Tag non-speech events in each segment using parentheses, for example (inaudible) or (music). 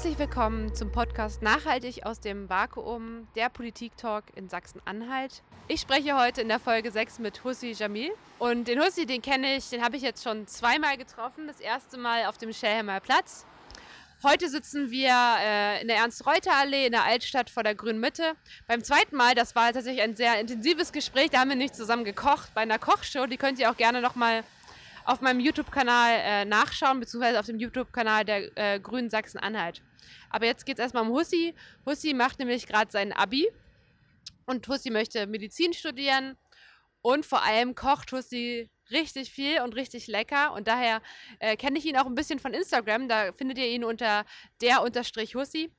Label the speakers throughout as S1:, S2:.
S1: Herzlich willkommen zum Podcast Nachhaltig aus dem Vakuum, der Politik-Talk in Sachsen-Anhalt. Ich spreche heute in der Folge 6 mit Hussi Jamil. Und den Hussi, den kenne ich, den habe ich jetzt schon zweimal getroffen. Das erste Mal auf dem Schelheimer Platz. Heute sitzen wir äh, in der Ernst-Reuter-Allee in der Altstadt vor der Grünen Mitte. Beim zweiten Mal, das war tatsächlich ein sehr intensives Gespräch, da haben wir nicht zusammen gekocht bei einer Kochshow. Die könnt ihr auch gerne nochmal auf meinem YouTube-Kanal äh, nachschauen, beziehungsweise auf dem YouTube-Kanal der äh, Grünen Sachsen-Anhalt. Aber jetzt geht es erstmal um Hussi. Hussi macht nämlich gerade sein Abi und Hussi möchte Medizin studieren und vor allem kocht Hussi richtig viel und richtig lecker und daher äh, kenne ich ihn auch ein bisschen von Instagram. Da findet ihr ihn unter der Unterstrich Hussi.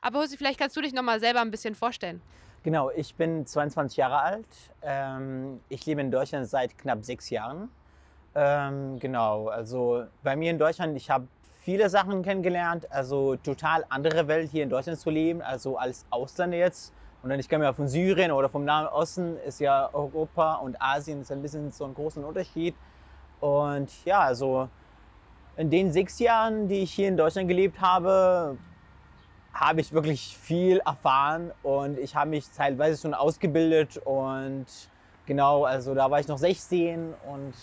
S1: Aber Hussi, vielleicht kannst du dich nochmal selber ein bisschen vorstellen.
S2: Genau, ich bin 22 Jahre alt. Ähm, ich lebe in Deutschland seit knapp sechs Jahren. Ähm, genau, also bei mir in Deutschland, ich habe viele Sachen kennengelernt, also total andere Welt hier in Deutschland zu leben, also als Ausländer jetzt. Und dann ich komme ja von Syrien oder vom Nahen Osten, ist ja Europa und Asien ist ein bisschen so ein großer Unterschied. Und ja, also in den sechs Jahren, die ich hier in Deutschland gelebt habe, habe ich wirklich viel erfahren und ich habe mich teilweise schon ausgebildet und genau, also da war ich noch 16 und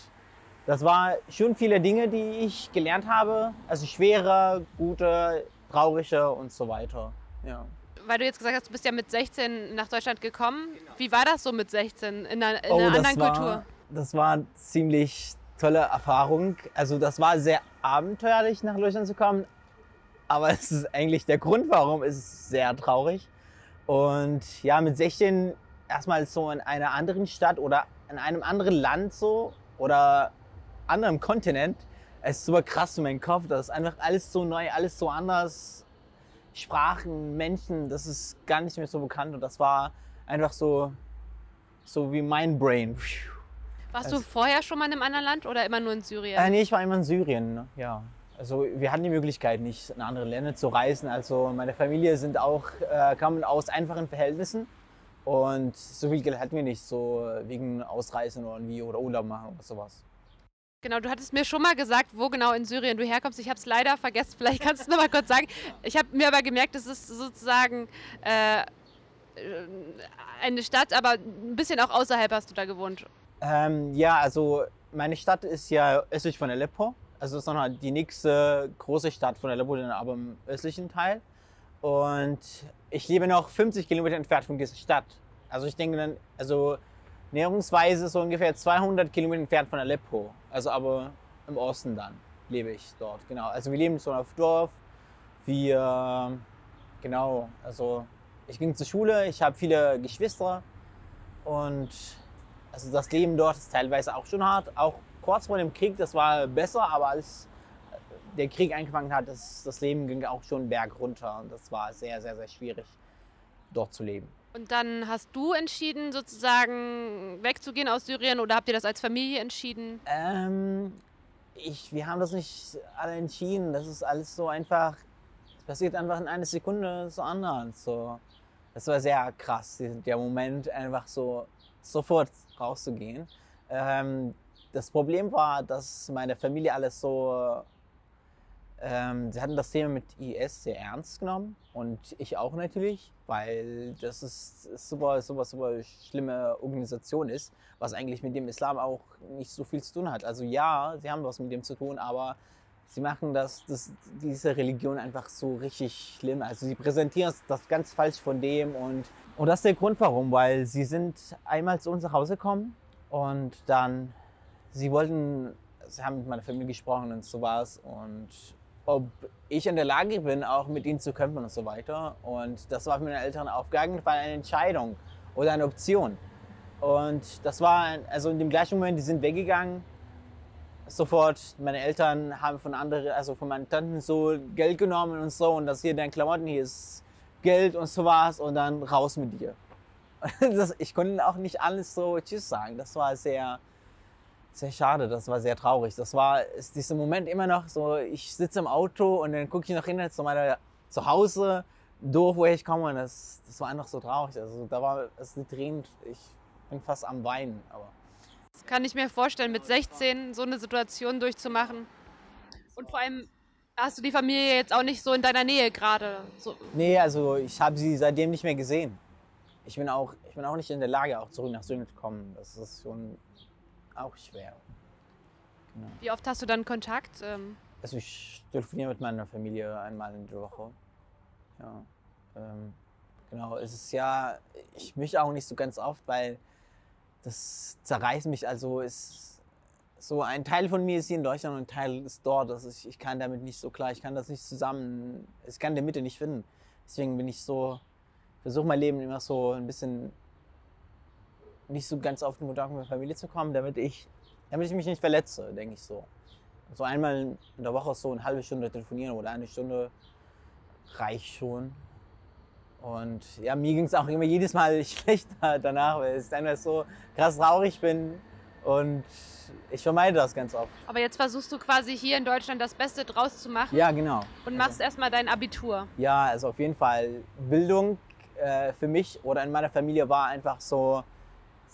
S2: das war schon viele Dinge, die ich gelernt habe. Also schwere, gute, traurige und so weiter. Ja.
S1: Weil du jetzt gesagt hast, du bist ja mit 16 nach Deutschland gekommen. Genau. Wie war das so mit 16 in einer, in oh, einer anderen
S2: war,
S1: Kultur?
S2: Das war eine ziemlich tolle Erfahrung. Also das war sehr abenteuerlich, nach Deutschland zu kommen. Aber es ist eigentlich der Grund, warum ist es sehr traurig. Und ja, mit 16 erstmal so in einer anderen Stadt oder in einem anderen Land so oder anderem Kontinent. Es ist super krass für meinen Kopf. Das ist einfach alles so neu, alles so anders. Sprachen, Menschen, das ist gar nicht mehr so bekannt. Und das war einfach so, so wie mein Brain.
S1: Warst also, du vorher schon mal in einem anderen Land oder immer nur in Syrien?
S2: Äh, nee, ich war immer in Syrien, ja. Also wir hatten die Möglichkeit, nicht in andere Länder zu reisen. Also meine Familie sind auch, äh, kamen aus einfachen Verhältnissen. Und so viel Geld hatten wir nicht, so wegen Ausreisen oder, irgendwie oder Urlaub machen oder sowas.
S1: Genau, du hattest mir schon mal gesagt, wo genau in Syrien du herkommst. Ich habe es leider vergessen. (laughs) Vielleicht kannst du es noch mal kurz sagen. Ich habe mir aber gemerkt, es ist sozusagen äh, eine Stadt, aber ein bisschen auch außerhalb hast du da gewohnt.
S2: Ähm, ja, also meine Stadt ist ja östlich von Aleppo. Also ist noch die nächste große Stadt von Aleppo, aber im östlichen Teil. Und ich lebe noch 50 Kilometer entfernt von dieser Stadt. Also ich denke dann, also näherungsweise so ungefähr 200 Kilometer entfernt von Aleppo. Also aber im Osten dann lebe ich dort, genau. Also wir leben so auf Dorf. Wir, genau, also ich ging zur Schule, ich habe viele Geschwister und also das Leben dort ist teilweise auch schon hart. Auch kurz vor dem Krieg, das war besser, aber als der Krieg angefangen hat, das, das Leben ging auch schon berg runter und das war sehr, sehr, sehr schwierig, dort zu leben.
S1: Und dann hast du entschieden, sozusagen wegzugehen aus Syrien oder habt ihr das als Familie entschieden?
S2: Ähm, ich, wir haben das nicht alle entschieden. Das ist alles so einfach, es passiert einfach in einer Sekunde so anders. So. Das war sehr krass, der Moment, einfach so sofort rauszugehen. Ähm, das Problem war, dass meine Familie alles so ähm, sie hatten das Thema mit IS sehr ernst genommen und ich auch natürlich, weil das ist super, super, super schlimme Organisation ist, was eigentlich mit dem Islam auch nicht so viel zu tun hat. Also ja, sie haben was mit dem zu tun, aber sie machen das, das diese Religion einfach so richtig schlimm. Also sie präsentieren das ganz falsch von dem und, und das ist der Grund warum, weil sie sind einmal zu uns nach Hause gekommen und dann, sie wollten, sie haben mit meiner Familie gesprochen und so was und ob ich in der Lage bin, auch mit ihnen zu kämpfen und so weiter. Und das war für meine Eltern auf gar Fall eine Entscheidung oder eine Option. Und das war, also in dem gleichen Moment, die sind weggegangen. Sofort, meine Eltern haben von anderen, also von meinen Tanten so Geld genommen und so. Und das hier dein Klamotten, hier ist Geld und so was. Und dann raus mit dir. (laughs) Das, ich konnte auch nicht alles so Tschüss sagen. Das war sehr, sehr schade, das war sehr traurig. Das war ist dieser Moment immer noch so, ich sitze im Auto und dann gucke ich nach hinten zu meiner Zuhause, durch, woher ich komme und das, das war einfach so traurig. Also da war es nicht Tränen, ich bin fast am Weinen. Aber.
S1: Das kann ich mir vorstellen, mit 16 so eine Situation durchzumachen. Und vor allem Hast du die Familie jetzt auch nicht so in deiner Nähe gerade? So.
S2: Nee, also ich habe sie seitdem nicht mehr gesehen. Ich bin, auch, ich bin auch nicht in der Lage, auch zurück nach Süden zu kommen. Das ist schon auch schwer.
S1: Genau. Wie oft hast du dann Kontakt? Ähm
S2: also ich telefoniere mit meiner Familie einmal in der Woche. Ja. Ähm, genau, es ist ja, ich mich auch nicht so ganz oft, weil das zerreißt mich. Also ist so ein Teil von mir ist hier in Deutschland und ein Teil ist dort. Das ist, ich kann damit nicht so klar, ich kann das nicht zusammen, ich kann der Mitte nicht finden. Deswegen bin ich so, versuche mein Leben immer so ein bisschen nicht so ganz auf den Kontakt mit der Familie zu kommen, damit ich, damit ich mich nicht verletze, denke ich so. So einmal in der Woche so eine halbe Stunde telefonieren oder eine Stunde reicht schon. Und ja, mir ging es auch immer jedes Mal (laughs) schlechter danach, weil ich einfach so krass traurig bin und ich vermeide das ganz oft.
S1: Aber jetzt versuchst du quasi hier in Deutschland das Beste draus zu machen.
S2: Ja, genau.
S1: Und machst also, erstmal dein Abitur.
S2: Ja, also auf jeden Fall. Bildung äh, für mich oder in meiner Familie war einfach so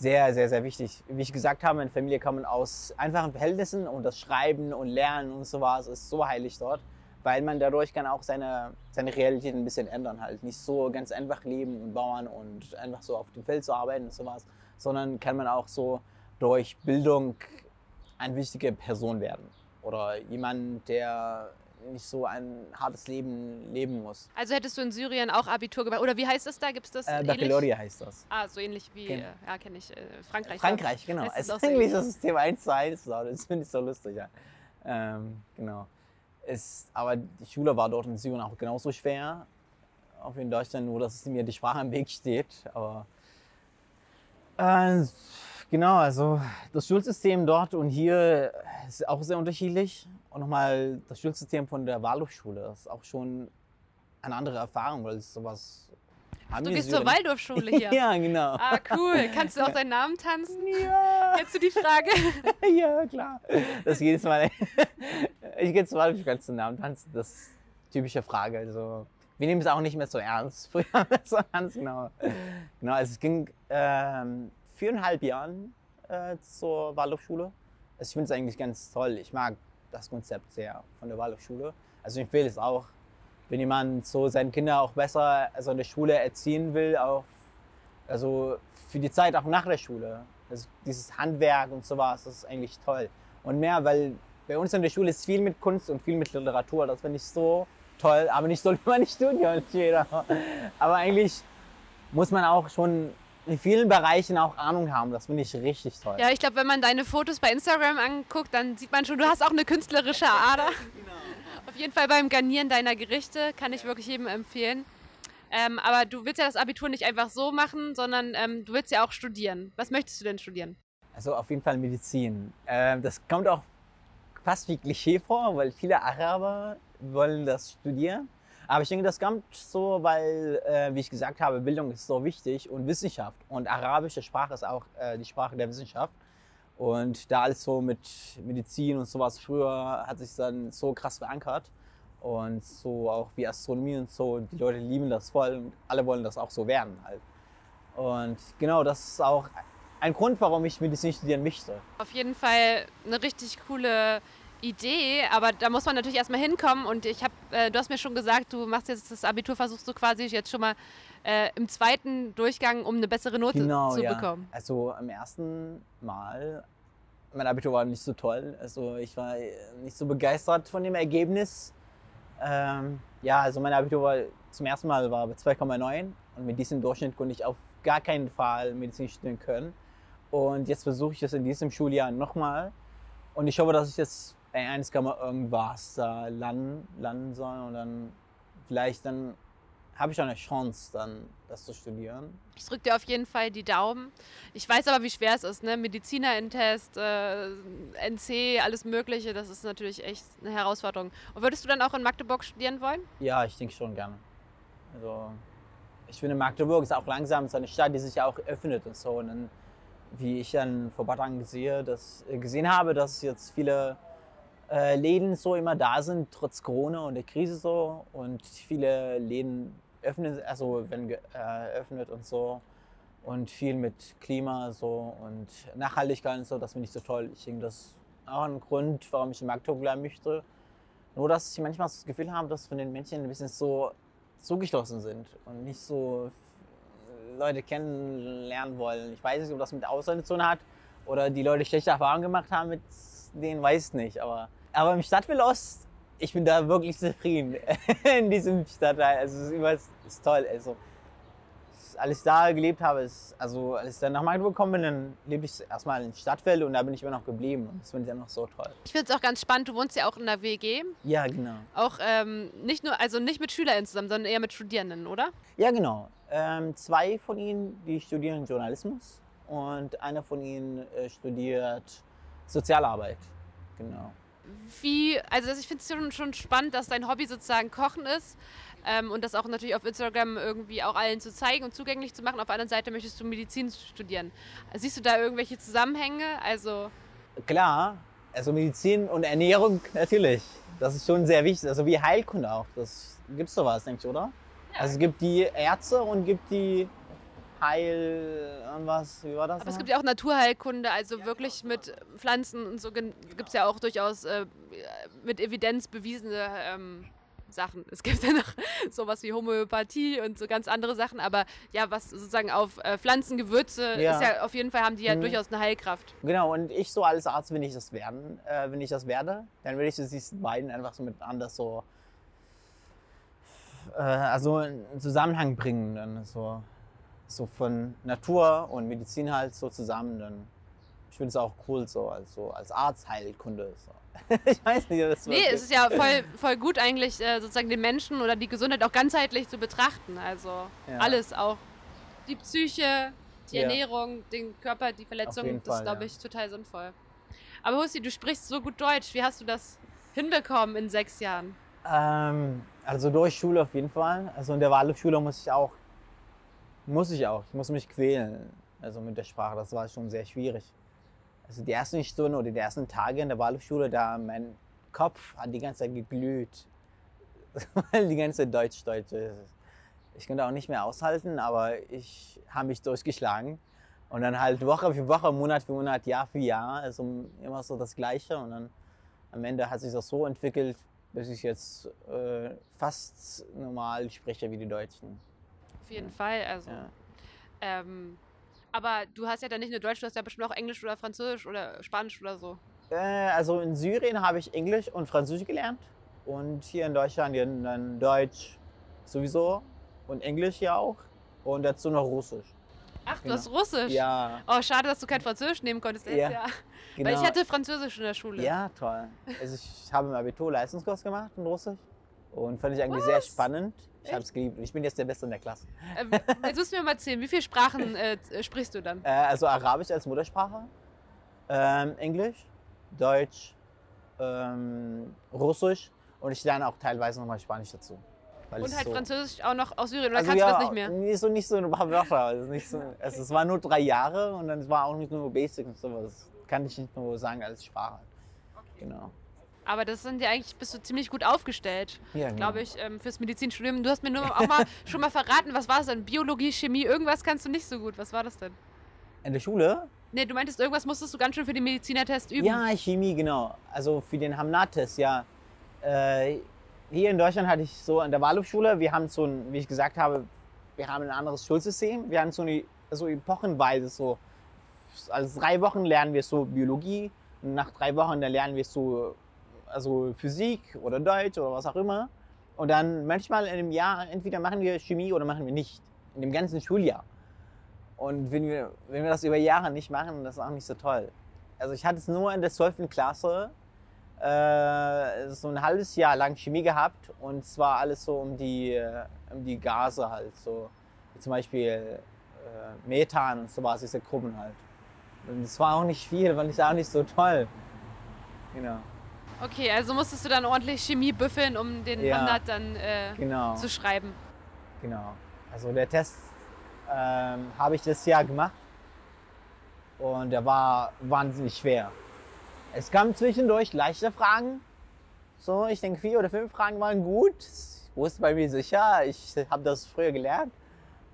S2: sehr, sehr, sehr wichtig. Wie ich gesagt habe, meine Familie kommt aus einfachen Verhältnissen und das Schreiben und Lernen und sowas ist so heilig dort weil man dadurch kann auch seine, seine Realität ein bisschen ändern halt. Nicht so ganz einfach leben und bauen und einfach so auf dem Feld zu arbeiten und sowas, sondern kann man auch so durch Bildung eine wichtige Person werden oder jemand, der nicht so ein hartes Leben leben muss.
S1: Also hättest du in Syrien auch Abitur gemacht? Oder wie heißt das da? Gibt es das?
S2: Äh, Baccalaureate heißt das.
S1: Ah, so ähnlich wie,
S2: genau.
S1: äh, ja, kenne ich, äh, Frankreich.
S2: Frankreich, genau. Es ist eigentlich das (laughs) System 1 zu 1. Das finde ich so lustig, ja. Ähm, genau. Ist, aber die Schule war dort in Syrien auch genauso schwer, auch wie in Deutschland, nur dass mir die Sprache im Weg steht. Aber äh, genau, also das Schulsystem dort und hier ist auch sehr unterschiedlich. Und nochmal das Schulsystem von der Waldorfschule ist auch schon eine andere Erfahrung, weil es sowas
S1: du gehst zur Waldorfschule hier? (laughs)
S2: ja, genau.
S1: Ah, cool. Kannst du (laughs) auch deinen Namen tanzen?
S2: Ja.
S1: Kennst du die Frage? (laughs)
S2: ja, klar. Das jedes Mal. ich gehe zur Waldorfschule, kannst du den Namen tanzen? Das ist eine typische Frage. Also, wir nehmen es auch nicht mehr so ernst. Früher so ernst, genau. Genau, also es ging ähm, viereinhalb Jahren äh, zur Waldorfschule. Also ich finde es eigentlich ganz toll. Ich mag das Konzept sehr von der Waldorfschule. Also ich empfehle es auch wenn jemand so seine Kinder auch besser also in der Schule erziehen will, auch also für die Zeit auch nach der Schule. Also dieses Handwerk und sowas, das ist eigentlich toll. Und mehr, weil bei uns in der Schule ist viel mit Kunst und viel mit Literatur. Das finde ich so toll, aber nicht so wie meine Studien jeder. Aber eigentlich muss man auch schon in vielen Bereichen auch Ahnung haben. Das finde ich richtig toll.
S1: Ja, ich glaube, wenn man deine Fotos bei Instagram anguckt, dann sieht man schon, du hast auch eine künstlerische Ader. genau. Auf jeden Fall beim Garnieren deiner Gerichte kann ich wirklich jedem empfehlen. Ähm, aber du willst ja das Abitur nicht einfach so machen, sondern ähm, du willst ja auch studieren. Was möchtest du denn studieren?
S2: Also auf jeden Fall Medizin. Ähm, das kommt auch fast wie Klischee vor, weil viele Araber wollen das studieren. Aber ich denke, das kommt so, weil, äh, wie ich gesagt habe, Bildung ist so wichtig und Wissenschaft. Und arabische Sprache ist auch äh, die Sprache der Wissenschaft. Und da alles so mit Medizin und sowas früher hat sich dann so krass verankert. Und so auch wie Astronomie und so, die Leute lieben das voll und alle wollen das auch so werden halt. Und genau, das ist auch ein Grund, warum ich Medizin studieren möchte.
S1: Auf jeden Fall eine richtig coole Idee, aber da muss man natürlich erstmal hinkommen und ich habe, äh, du hast mir schon gesagt, du machst jetzt das Abitur, versuchst du quasi jetzt schon mal äh, im zweiten Durchgang, um eine bessere Note
S2: genau,
S1: zu
S2: ja.
S1: bekommen.
S2: Also am ersten Mal, mein Abitur war nicht so toll, also ich war nicht so begeistert von dem Ergebnis. Ähm, ja, also mein Abitur war zum ersten Mal war bei 2,9 und mit diesem Durchschnitt konnte ich auf gar keinen Fall Medizin studieren können. Und jetzt versuche ich es in diesem Schuljahr nochmal. Und ich hoffe, dass ich jetzt bei 1, irgendwas da landen, landen soll und dann vielleicht dann habe ich auch eine Chance, dann das zu studieren.
S1: Ich drücke dir auf jeden Fall die Daumen. Ich weiß aber, wie schwer es ist. Ne? Mediziner in Test, äh, NC, alles Mögliche, das ist natürlich echt eine Herausforderung. Und würdest du dann auch in Magdeburg studieren wollen?
S2: Ja, ich denke schon gerne. Also, ich finde, Magdeburg ist auch langsam so eine Stadt, die sich auch öffnet und so. Und dann, wie ich dann vor ein paar Tagen gesehen, dass, gesehen habe, dass jetzt viele äh, Läden so immer da sind, trotz Corona und der Krise so. Und viele Läden öffnen, also werden geöffnet und so. Und viel mit Klima so und Nachhaltigkeit und so, das finde ich so toll. Ich denke, das ist auch ein Grund, warum ich in Magdeburg bleiben möchte. Nur, dass ich manchmal das Gefühl habe, dass von den Menschen ein bisschen so zugeschlossen sind und nicht so Leute kennenlernen wollen. Ich weiß nicht, ob das mit Ausländern zu tun hat oder die Leute schlechte Erfahrungen gemacht haben mit denen, weiß ich nicht. Aber, aber im Stadtbild Ost, ich bin da wirklich zufrieden (laughs) in diesem Stadtteil. Also es ist, ist toll. Also, als ich da gelebt habe, ist, also als ich dann nach Magdeburg gekommen bin, dann lebe ich erstmal in Stadtfeld und da bin ich immer noch geblieben. Und das finde ich ja noch so toll.
S1: Ich finde es auch ganz spannend, du wohnst ja auch in der WG.
S2: Ja, genau.
S1: Auch ähm, nicht nur, also nicht mit SchülerInnen zusammen, sondern eher mit Studierenden, oder?
S2: Ja, genau. Ähm, zwei von ihnen, die studieren Journalismus und einer von ihnen äh, studiert Sozialarbeit. Genau.
S1: Wie, also ich finde es schon, schon spannend, dass dein Hobby sozusagen Kochen ist ähm, und das auch natürlich auf Instagram irgendwie auch allen zu zeigen und zugänglich zu machen. Auf der anderen Seite möchtest du Medizin studieren. Siehst du da irgendwelche Zusammenhänge? Also
S2: Klar, also Medizin und Ernährung natürlich. Das ist schon sehr wichtig. Also wie Heilkunde auch. Das gibt es sowas, denke ich, oder? Ja. Also es gibt die Ärzte und gibt die Heil und was, wie war das?
S1: Aber noch? es gibt ja auch Naturheilkunde, also ja, wirklich genau. mit Pflanzen und so gibt es ja auch durchaus äh, mit Evidenz bewiesene ähm, Sachen. Es gibt ja noch (laughs) sowas wie Homöopathie und so ganz andere Sachen, aber ja, was sozusagen auf äh, Pflanzen, Gewürze ja. ist ja auf jeden Fall haben die ja mhm. durchaus eine Heilkraft.
S2: Genau, und ich so als Arzt, wenn ich das werden, äh, wenn ich das werde, dann würde ich diese beiden einfach so miteinander so äh, also einen Zusammenhang bringen, dann so, so von Natur und Medizin halt so zusammen. Dann ich finde es auch cool so, also als Arztheilkunde. So. (laughs)
S1: ich weiß nicht, das Nee, es ist ja voll, voll gut eigentlich äh, sozusagen den Menschen oder die Gesundheit auch ganzheitlich zu betrachten. Also ja. alles auch. Die Psyche, die ja. Ernährung, den Körper, die Verletzung, das ist, glaube ich, total sinnvoll. Aber Husti, du sprichst so gut Deutsch. Wie hast du das hinbekommen in sechs Jahren?
S2: Ähm, also durch Schule auf jeden Fall. Also in der Waldorfschule muss ich auch, muss ich auch, ich muss mich quälen. Also mit der Sprache, das war schon sehr schwierig. Also die ersten Stunden oder die ersten Tage in der Waldorfschule, da mein Kopf hat die ganze Zeit geglüht. (laughs) Weil die ganze Deutsch, Deutsch ist. Ich konnte auch nicht mehr aushalten, aber ich habe mich durchgeschlagen. Und dann halt Woche für Woche, Monat für Monat, Jahr für Jahr. Also immer so das Gleiche. Und dann am Ende hat sich das so entwickelt, bis ich jetzt äh, fast normal spreche wie die Deutschen.
S1: Auf jeden ja. Fall. Also, ja. ähm, aber du hast ja dann nicht nur Deutsch, du hast ja bestimmt auch Englisch oder Französisch oder Spanisch oder so.
S2: Äh, also in Syrien habe ich Englisch und Französisch gelernt. Und hier in Deutschland dann Deutsch sowieso und Englisch ja auch. Und dazu noch Russisch.
S1: Ach, du genau. hast Russisch?
S2: Ja.
S1: Oh, schade, dass du kein Französisch nehmen konntest. Ja. ja. Genau. (laughs) Weil ich hatte Französisch in der Schule.
S2: Ja, toll. Also ich habe im Abitur Leistungskurs gemacht in Russisch und fand ich eigentlich Was? sehr spannend. Ich habe es geliebt. Ich bin jetzt der Beste in der Klasse.
S1: Ähm, jetzt musst du mir mal erzählen, wie viele Sprachen äh, sprichst du dann?
S2: Äh, also Arabisch als Muttersprache, ähm, Englisch, Deutsch, ähm, Russisch und ich lerne auch teilweise nochmal Spanisch dazu.
S1: Und halt so Französisch auch noch aus Syrien, oder also kannst ja, du das nicht mehr?
S2: Nee, so nicht so ein paar Wörter. Also nicht so, also es war nur drei Jahre und dann war auch nicht nur Basic und sowas. Kann ich nicht nur sagen als Sprache. Okay. Genau.
S1: Aber das sind ja eigentlich, bist du ziemlich gut aufgestellt, ja, genau. glaube ich, ähm, fürs Medizinstudium. Du hast mir nur auch mal (laughs) schon mal verraten, was war es denn? Biologie, Chemie, irgendwas kannst du nicht so gut. Was war das denn?
S2: In der Schule?
S1: Nee, du meintest, irgendwas musstest du ganz schön für den Medizinertest üben.
S2: Ja, Chemie, genau. Also für den Hamnat-Test, ja. Äh, hier in Deutschland hatte ich so an der Waldorfschule, wir haben so ein, wie ich gesagt habe, wir haben ein anderes Schulsystem. Wir haben so eine so epochenweise so, also drei Wochen lernen wir so Biologie und nach drei Wochen dann lernen wir so also Physik oder Deutsch oder was auch immer. Und dann manchmal in einem Jahr entweder machen wir Chemie oder machen wir nicht. In dem ganzen Schuljahr. Und wenn wir, wenn wir das über Jahre nicht machen, das ist auch nicht so toll. Also ich hatte es nur in der 12. Klasse äh, so ein halbes Jahr lang Chemie gehabt und zwar alles so um die, äh, um die Gase halt. So zum Beispiel äh, Methan und sowas, diese Gruppen halt. Und es war auch nicht viel, fand ich auch nicht so toll. Genau.
S1: Okay, also musstest du dann ordentlich Chemie büffeln, um den ja, 100 dann äh, genau. zu schreiben.
S2: Genau. Also der Test ähm, habe ich das Jahr gemacht und der war wahnsinnig schwer. Es kamen zwischendurch leichte Fragen. So, ich denke, vier oder fünf Fragen waren gut. Ich wusste bei mir sicher, ich habe das früher gelernt.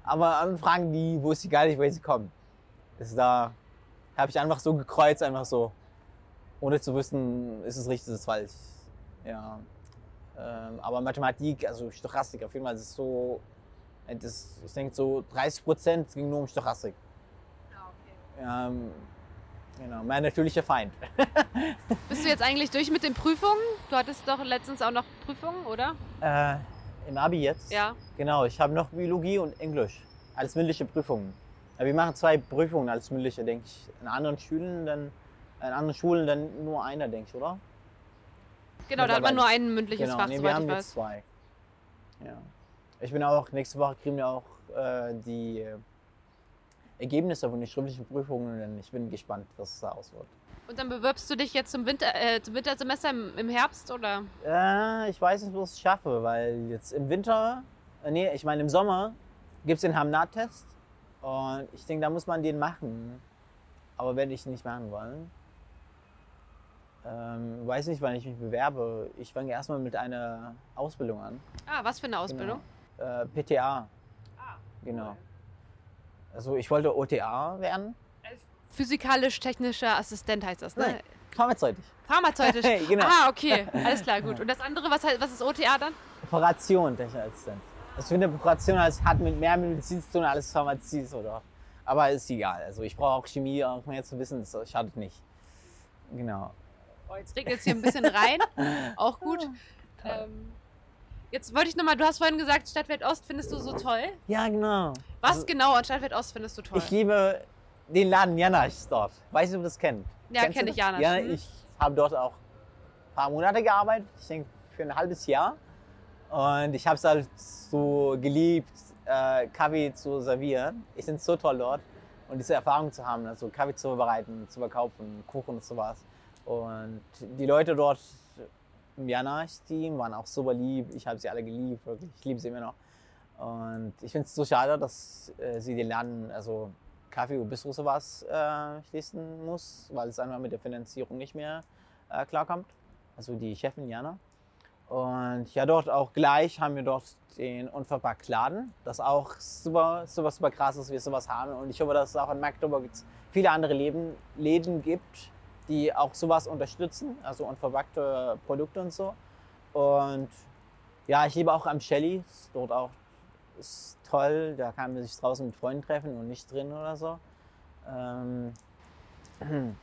S2: Aber andere Fragen, die wusste ich gar nicht, woher sie kommen. Das da habe ich einfach so gekreuzt, einfach so ohne zu wissen, ist es richtig, ist es falsch. Ja. Ähm, aber Mathematik, also Stochastik, auf jeden Fall das ist so, äh, das, ich denke so 30 Prozent ging nur um Stochastik.
S1: Ah, okay.
S2: Ähm, genau, mein natürlicher Feind. (laughs)
S1: Bist du jetzt eigentlich durch mit den Prüfungen? Du hattest doch letztens auch noch Prüfungen, oder?
S2: äh, Im Abi jetzt?
S1: Ja.
S2: Genau, ich habe noch Biologie und Englisch als mündliche Prüfungen. Ja, wir machen zwei Prüfungen als mündliche, denke ich. In anderen Schulen dann, in anderen Schulen dann nur einer, denke ich, oder?
S1: Genau, da hat man nur ein mündliches
S2: genau,
S1: Fach,
S2: nee, wir
S1: soweit
S2: haben
S1: ich
S2: jetzt
S1: weiß.
S2: zwei. Ja. Ich bin auch, nächste Woche kriegen wir auch äh, die äh, Ergebnisse von den schriftlichen Prüfungen. Und ich bin gespannt, was da aus wird.
S1: Und dann bewirbst du dich jetzt zum, Winter, äh, zum Wintersemester im, im Herbst, oder?
S2: Äh, ich weiß nicht, ob ich es schaffe, weil jetzt im Winter, äh, nee, ich meine im Sommer gibt es den Hamnat-Test. Und ich denke, da muss man den machen. Aber werde ich nicht machen wollen. Ähm, weiß nicht, wann ich mich bewerbe. Ich fange erstmal mit einer Ausbildung an.
S1: Ah, was für eine Ausbildung?
S2: Genau. Äh, PTA,
S1: Ah,
S2: genau. Also ich wollte OTA werden.
S1: Physikalisch-technischer Assistent heißt das, ne?
S2: Nein. Pharmazeutig.
S1: Pharmazeutisch. (laughs)
S2: genau.
S1: Ah, okay. Alles klar, (laughs) gut. Und das andere, was, was ist OTA dann?
S2: Operation, technischer Assistent. Ich finde, Operation als- hat mit mehr Medizin zu tun als Pharmazie, oder? Aber ist egal. Also ich brauche auch Chemie, auch mehr zu wissen, das schadet nicht. Genau.
S1: Oh, jetzt regnet es hier ein bisschen rein. Auch gut. Ähm, jetzt wollte ich nochmal, du hast vorhin gesagt, Stadtwelt Ost findest du so toll.
S2: Ja, genau.
S1: Was
S2: Also,
S1: genau an Stadtwelt Ost findest du toll?
S2: Ich liebe den Laden Janasch dort. Weiß nicht, ob du das kennst.
S1: Ja,
S2: Kennst du
S1: kenn ich? Janasch,
S2: Ja, ich habe dort auch ein paar Monate gearbeitet. Ich denke, für ein halbes Jahr. Und ich habe es halt so geliebt, äh, Kaffee zu servieren. Ich finde es so toll dort. Und diese Erfahrung zu haben, also Kaffee zu bereiten, zu verkaufen, Kuchen und sowas. Und die Leute dort im Janasch-Team waren auch super lieb. Ich habe sie alle geliebt, wirklich. Ich liebe sie immer noch. Und ich finde es so schade, dass äh, sie den Laden, also Kaffee und Bistro sowas äh, schließen muss, weil es einfach mit der Finanzierung nicht mehr äh, klarkommt. Also die Chefin Jana. Und ja, dort auch gleich haben wir dort den Unverpackt-Laden, das auch super, super, super krass ist, dass wir sowas haben. Und ich hoffe, dass es auch in Magdeburg viele andere Läden, Läden gibt, die auch sowas unterstützen, also unverpackte Produkte und so. Und ja, ich liebe auch am Shelly, dort auch ist toll, da kann man sich draußen mit Freunden treffen und nicht drin oder so. Ähm, (clears throat)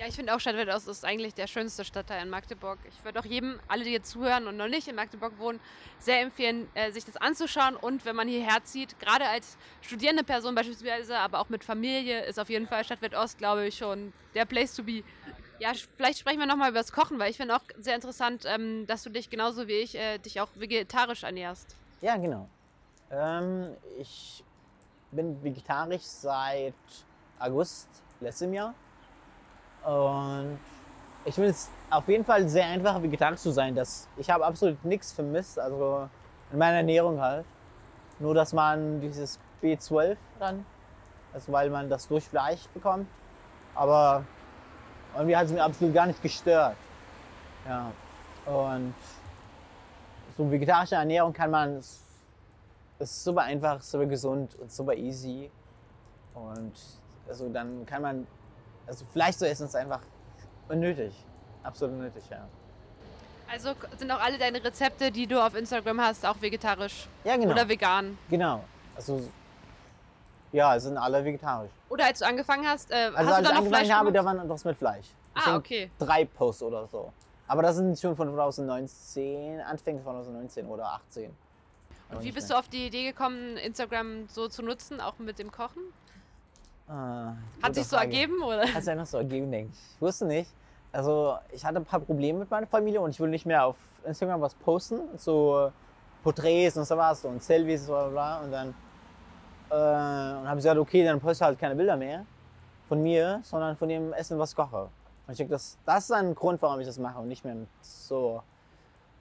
S1: Ja, ich finde auch Stadtwelt Ost ist eigentlich der schönste Stadtteil in Magdeburg. Ich würde auch jedem, alle, die jetzt zuhören und noch nicht in Magdeburg wohnen, sehr empfehlen, äh, sich das anzuschauen. Und wenn man hierher zieht, gerade als studierende Person beispielsweise, aber auch mit Familie, ist auf jeden Fall Stadtwelt Ost, glaube ich, schon der Place to be. Ja, vielleicht sprechen wir nochmal über das Kochen, weil ich finde auch sehr interessant, ähm, dass du dich genauso wie ich äh, dich auch vegetarisch ernährst.
S2: ja, genau. Ähm, ich bin vegetarisch seit August letztem Jahr. Und ich finde es auf jeden Fall sehr einfach, vegetarisch zu sein. Das, ich habe absolut nichts vermisst, also in meiner Ernährung halt. Nur, dass man dieses B12 dann, also weil man das durch Fleisch bekommt. Aber irgendwie hat es mir absolut gar nicht gestört. Ja. Und so vegetarische Ernährung kann man, ist super einfach, super gesund und super easy. Und also dann kann man, also Fleisch zu essen ist einfach unnötig. Absolut unnötig, ja.
S1: Also sind auch alle deine Rezepte, die du auf Instagram hast, auch vegetarisch
S2: Ja, genau.
S1: oder vegan.
S2: genau. Also, ja, es sind alle vegetarisch.
S1: Oder als du angefangen hast, äh,
S2: Also
S1: hast du
S2: als
S1: dann
S2: ich
S1: noch Fleisch
S2: angefangen habe, da waren etwas mit Fleisch. Ich
S1: Ah,
S2: denk
S1: okay.
S2: Drei Posts oder so. Aber das sind schon von 2019, Anfang 2019 oder 18.
S1: Und wie bist du auf die Idee gekommen, Instagram so zu nutzen, auch mit dem Kochen?
S2: Du?
S1: Hat sich so ergeben oder?
S2: Hat sich einfach so ergeben, denke ich. Ich wusste nicht. Also ich hatte ein paar Probleme mit meiner Familie und ich will nicht mehr auf Instagram was posten. So Porträts und sowas und Selfies bla bla bla. Und dann äh, und habe ich gesagt, okay, dann poste halt keine Bilder mehr von mir, sondern von dem Essen, was ich koche. Und ich denke, das, das ist ein Grund, warum ich das mache und nicht mehr so,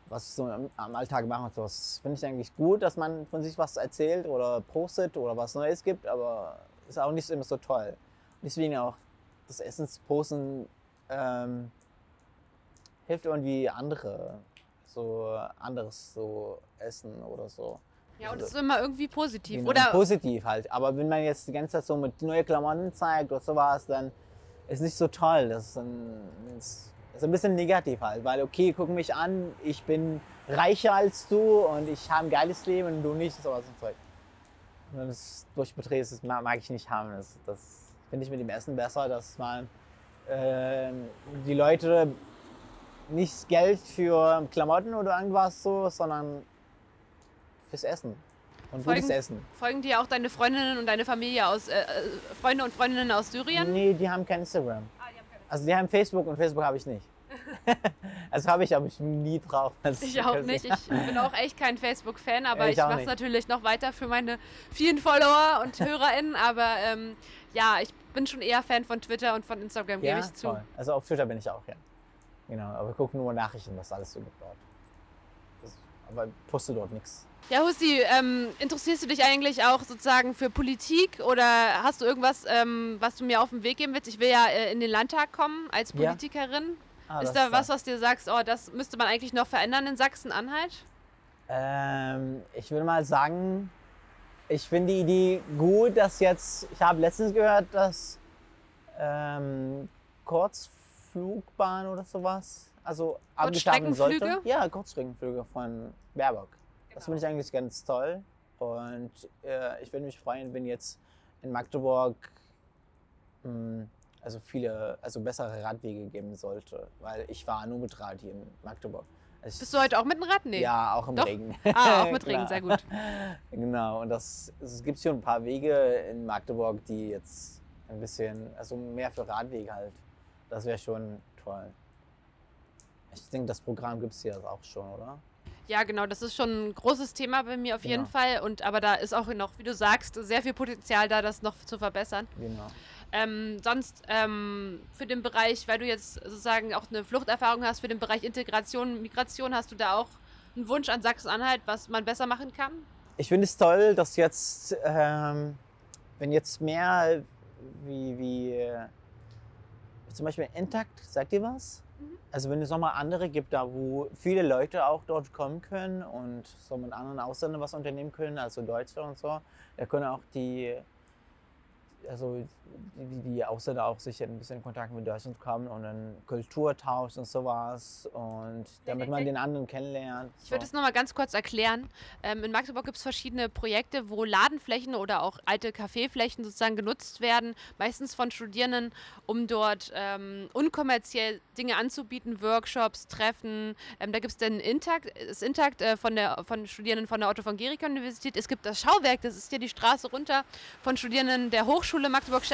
S2: was ich so am, am Alltag mache. und so. Das finde ich eigentlich gut, dass man von sich was erzählt oder postet oder was Neues gibt, aber ist auch nicht immer so toll. Deswegen auch das Essensposten ähm, hilft irgendwie andere, so anderes so essen oder so.
S1: Ja, und es ist immer irgendwie positiv.
S2: Genau,
S1: Oder
S2: positiv halt. Aber wenn man jetzt die ganze Zeit so mit neuen Klamotten zeigt oder sowas, dann ist nicht so toll. Das ist, dann, es, Also ein bisschen negativ halt, weil okay, guck mich an, ich bin reicher als du und ich habe ein geiles Leben und du nicht, sowas und Zeug. Und das durchbedreht das mag ich nicht haben. Das, das finde ich mit dem Essen besser, dass man äh, die Leute nicht Geld für Klamotten oder irgendwas so, sondern fürs Essen. Und
S1: Folgen-
S2: gutes Essen.
S1: Folgen dir auch deine Freundinnen und deine Familie aus, äh, äh, Freunde und Freundinnen aus Syrien?
S2: Nee, die haben kein Instagram. Also die haben Facebook und Facebook habe ich nicht. (laughs) also habe ich, aber ich nie drauf. Das
S1: Ich auch nicht. Ich bin auch echt kein Facebook-Fan, aber
S2: Ich
S1: ich, mache es natürlich noch weiter für meine vielen Follower und (laughs) HörerInnen. Aber ähm, ja, ich bin schon eher Fan von Twitter und von Instagram,
S2: ja,
S1: gebe ich zu.
S2: toll. Also auf Twitter bin ich auch, ja. Genau, aber gucke nur Nachrichten, was alles so gibt dort. Das, aber poste dort nichts.
S1: Ja, Husti, ähm, interessierst du dich eigentlich auch sozusagen für Politik oder hast du irgendwas, ähm, was du mir auf den Weg geben willst? Ich will ja äh, in den Landtag kommen als
S2: Ja. Ah,
S1: ist da was, was dir sagst, oh, das müsste man eigentlich noch verändern in Sachsen-Anhalt?
S2: Ähm, ich würde mal sagen, ich finde die Idee gut, dass jetzt, ich habe letztens gehört, dass ähm, Kurzflugbahn oder sowas, also abgeschaffen sollte. Ja, Kurzstreckenflüge von Baerbock. Das finde ich eigentlich ganz toll. Und äh, ich würde mich freuen, wenn jetzt in Magdeburg mh, also viele, also bessere Radwege geben sollte. Weil ich war nur mit Rad hier in Magdeburg. Also
S1: Bist du heute auch mit dem Rad? Nee.
S2: ja, auch im
S1: Doch?
S2: Regen.
S1: Ah, auch mit (laughs) Regen, sehr gut.
S2: Genau, und das, es gibt schon ein paar Wege in Magdeburg, die jetzt ein bisschen, also mehr für Radwege halt. Das wäre schon toll. Ich denke, das Programm gibt es hier auch schon, oder?
S1: Ja, genau, das ist schon ein großes Thema bei mir auf jeden
S2: Genau.
S1: Fall. Und aber da ist auch noch, wie du sagst, sehr viel Potenzial da, das noch zu verbessern.
S2: Genau.
S1: Ähm, sonst ähm, für den Bereich, weil du jetzt sozusagen auch eine Fluchterfahrung hast, für den Bereich Integration, Migration, hast du da auch einen Wunsch an Sachsen-Anhalt, was man besser machen kann?
S2: Ich finde es toll, dass jetzt, ähm, wenn jetzt mehr wie, wie äh, zum Beispiel Intakt, sagt ihr was?
S1: Mhm.
S2: Also wenn es nochmal andere gibt, da wo viele Leute auch dort kommen können und so mit anderen Ausländern was unternehmen können, also Deutsche und so, da können auch die, also die, die Ausländer auch sicher ein bisschen in Kontakt mit Deutschland kommen und dann Kulturtausch und sowas und damit man den anderen kennenlernt.
S1: Ich würde
S2: so.
S1: es nochmal ganz kurz erklären. Ähm, in Magdeburg gibt es verschiedene Projekte, wo Ladenflächen oder auch alte Kaffeeflächen sozusagen genutzt werden, meistens von Studierenden, um dort ähm, unkommerziell Dinge anzubieten, Workshops, Treffen. Ähm, da gibt es den Intakt, das Intakt äh, von, der, von Studierenden von der Otto von Gericke Universität. Es gibt das Schauwerk, das ist hier die Straße runter, von Studierenden der Hochschule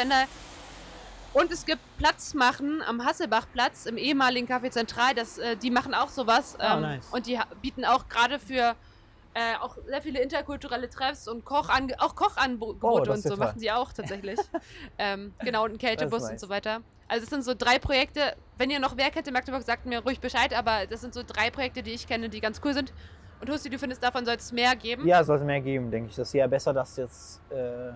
S1: Magdeburg-Stendal. Und es gibt Platzmachen am Hasselbachplatz im ehemaligen Café Zentral. Das, äh, die machen auch sowas.
S2: Oh,
S1: ähm,
S2: nice.
S1: Und die bieten auch gerade für äh, auch sehr viele interkulturelle Treffs und Kochange auch Kochangebote
S2: Oh,
S1: und so
S2: ja
S1: machen
S2: toll.
S1: sie auch tatsächlich. (laughs) ähm, genau, und einen Kältebus
S2: ist
S1: und
S2: nice.
S1: so weiter. Also es sind so drei Projekte. Wenn ihr noch mehr kennt in Magdeburg, sagt mir ruhig Bescheid, aber das sind so drei Projekte, die ich kenne, die ganz cool sind. Und Husti, du findest, davon soll es mehr geben?
S2: Ja, sollte mehr geben, denke ich. Das ist ja besser, dass jetzt. Äh,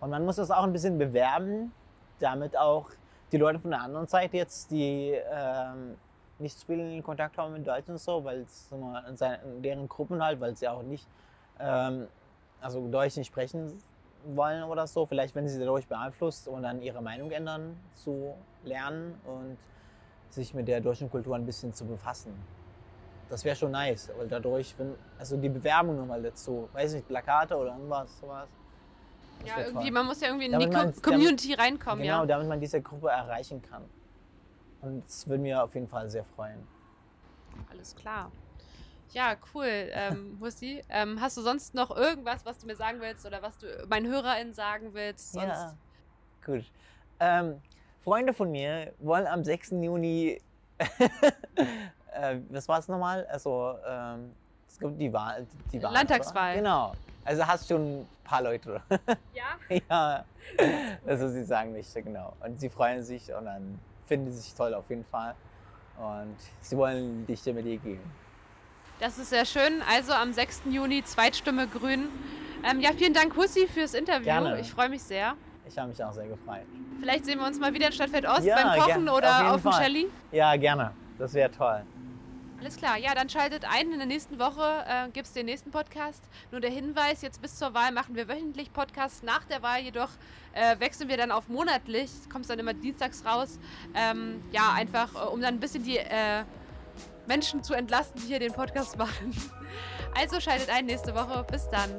S2: und man muss das auch ein bisschen bewerben, damit auch die Leute von der anderen Seite jetzt, die ähm, nicht in Kontakt haben mit Deutschen und so, weil es in, deren Gruppen halt, weil sie auch nicht, ähm, also Deutsch nicht sprechen wollen oder so, vielleicht wenn sie dadurch beeinflusst und dann ihre Meinung ändern, zu lernen und sich mit der deutschen Kultur ein bisschen zu befassen. Das wäre schon nice, weil dadurch, wenn, also die Bewerbung nochmal dazu, weiß nicht, Plakate oder irgendwas, sowas.
S1: Ja, irgendwie,
S2: toll.
S1: man muss ja irgendwie in
S2: Damit
S1: die
S2: man-
S1: Co Community reinkommen,
S2: Genau,
S1: ja.
S2: damit man diese Gruppe erreichen kann. Und das würde mir auf jeden Fall sehr freuen.
S1: Alles klar. Ja, cool. Ähm, (laughs) ähm, hast du sonst noch irgendwas, was du mir sagen willst oder was du meinen HörerInnen sagen willst? Sonst?
S2: Ja, gut. Ähm, Freunde von mir wollen am 6. Juni, (laughs) äh, was war es nochmal? Also, ähm, es gibt die Wahl. Die Wahl
S1: Landtagswahl.
S2: Oder? Genau. Also hast schon ein paar Leute.
S1: Ja? (laughs)
S2: ja, also sie sagen nicht, genau. Und sie freuen sich und dann finden sie sich toll auf jeden Fall. Und sie wollen die Stimme dir geben.
S1: Das ist sehr schön. Also am 6. Juni, Zweitstimme Grün. Ähm, ja, vielen Dank, Hussi, fürs Interview.
S2: Gerne.
S1: Ich freue mich sehr.
S2: Ich habe mich auch sehr gefreut.
S1: Vielleicht sehen wir uns mal wieder in Stadtfeld Ost
S2: Ja,
S1: beim Kochen.
S2: Auf
S1: oder
S2: jeden
S1: auf dem. Shelly.
S2: Ja, gerne. Das wäre toll.
S1: Alles klar, ja, dann schaltet ein. In der nächsten Woche äh, gibt es den nächsten Podcast. Nur der Hinweis, jetzt bis zur Wahl machen wir wöchentlich Podcasts. Nach der Wahl jedoch äh, wechseln wir dann auf monatlich. Kommt dann immer dienstags raus. Ähm, ja, einfach, äh, um dann ein bisschen die äh, Menschen zu entlasten, die hier den Podcast (laughs) machen. Also schaltet ein nächste Woche. Bis dann.